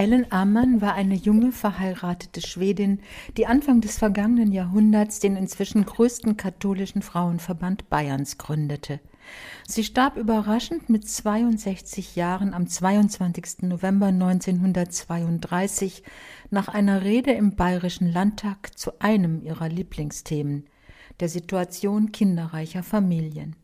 Ellen Ammann war eine junge verheiratete Schwedin, die Anfang des vergangenen Jahrhunderts den inzwischen größten katholischen Frauenverband Bayerns gründete. Sie starb überraschend mit 62 Jahren am 22. November 1932 nach einer Rede im Bayerischen Landtag zu einem ihrer Lieblingsthemen, der Situation kinderreicher Familien.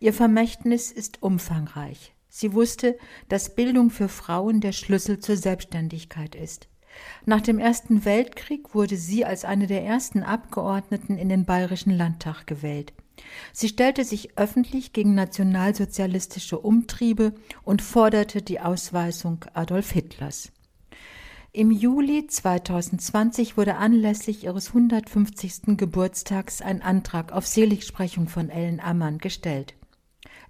Ihr Vermächtnis ist umfangreich. Sie wusste, dass Bildung für Frauen der Schlüssel zur Selbstständigkeit ist. Nach dem Ersten Weltkrieg wurde sie als eine der ersten Abgeordneten in den Bayerischen Landtag gewählt. Sie stellte sich öffentlich gegen nationalsozialistische Umtriebe und forderte die Ausweisung Adolf Hitlers. Im Juli 2020 wurde anlässlich ihres 150. Geburtstags ein Antrag auf Seligsprechung von Ellen Ammann gestellt.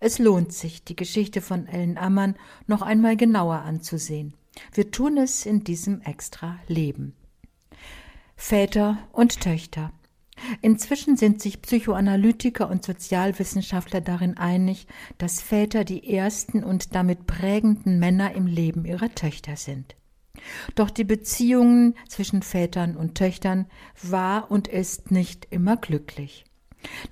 Es lohnt sich, die Geschichte von Ellen Ammann noch einmal genauer anzusehen. Wir tun es in diesem extra Leben. Väter und Töchter. Inzwischen sind sich Psychoanalytiker und Sozialwissenschaftler darin einig, dass Väter die ersten und damit prägenden Männer im Leben ihrer Töchter sind. Doch die Beziehungen zwischen Vätern und Töchtern war und ist nicht immer glücklich.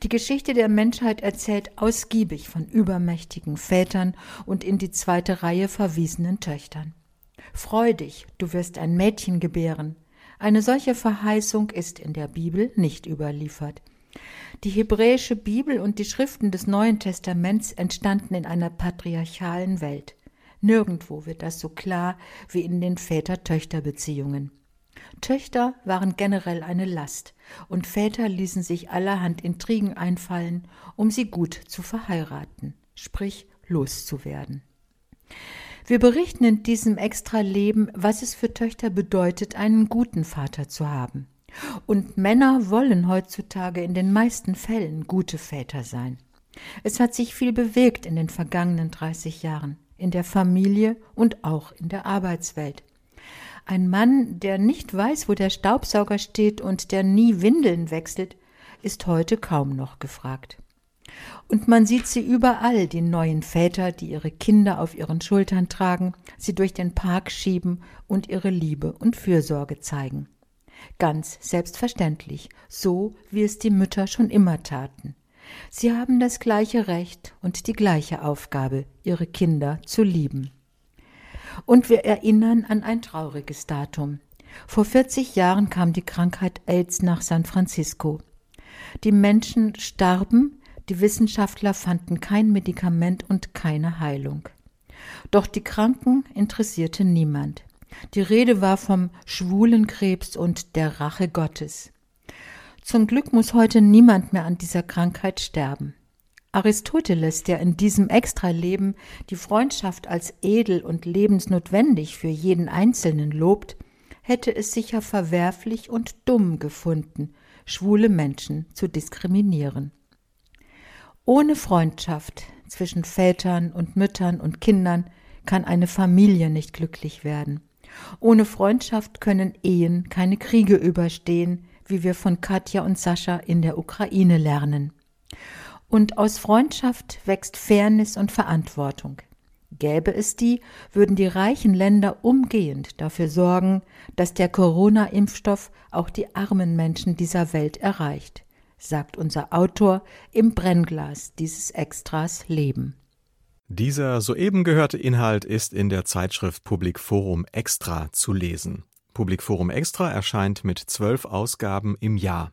Die Geschichte der Menschheit erzählt ausgiebig von übermächtigen Vätern und in die zweite Reihe verwiesenen Töchtern. Freu dich, du wirst ein Mädchen gebären. Eine solche Verheißung ist in der Bibel nicht überliefert. Die hebräische Bibel und die Schriften des Neuen Testaments entstanden in einer patriarchalen Welt. Nirgendwo wird das so klar wie in den Väter-Töchter-Beziehungen. Töchter waren generell eine Last, und Väter ließen sich allerhand Intrigen einfallen, um sie gut zu verheiraten, sprich loszuwerden. Wir berichten in diesem Extra-Leben, was es für Töchter bedeutet, einen guten Vater zu haben. Und Männer wollen heutzutage in den meisten Fällen gute Väter sein. Es hat sich viel bewegt in den vergangenen 30 Jahren, in der Familie und auch in der Arbeitswelt. Ein Mann, der nicht weiß, wo der Staubsauger steht und der nie Windeln wechselt, ist heute kaum noch gefragt. Und man sieht sie überall, die neuen Väter, die ihre Kinder auf ihren Schultern tragen, sie durch den Park schieben und ihre Liebe und Fürsorge zeigen. Ganz selbstverständlich, so wie es die Mütter schon immer taten. Sie haben das gleiche Recht und die gleiche Aufgabe, ihre Kinder zu lieben. Und wir erinnern an ein trauriges Datum. Vor 40 Jahren kam die Krankheit AIDS nach San Francisco. Die Menschen starben, die Wissenschaftler fanden kein Medikament und keine Heilung. Doch die Kranken interessierte niemand. Die Rede war vom schwulen Krebs und der Rache Gottes. Zum Glück muss heute niemand mehr an dieser Krankheit sterben. Aristoteles, der in diesem Extraleben die Freundschaft als edel und lebensnotwendig für jeden Einzelnen lobt, hätte es sicher verwerflich und dumm gefunden, schwule Menschen zu diskriminieren. Ohne Freundschaft zwischen Vätern und Müttern und Kindern kann eine Familie nicht glücklich werden. Ohne Freundschaft können Ehen keine Kriege überstehen, wie wir von Katja und Sascha in der Ukraine lernen. Und aus Freundschaft wächst Fairness und Verantwortung. Gäbe es die, würden die reichen Länder umgehend dafür sorgen, dass der Corona-Impfstoff auch die armen Menschen dieser Welt erreicht, sagt unser Autor im Brennglas dieses Extras Leben. Dieser soeben gehörte Inhalt ist in der Zeitschrift Public Forum Extra zu lesen. Public Forum Extra erscheint mit zwölf Ausgaben im Jahr.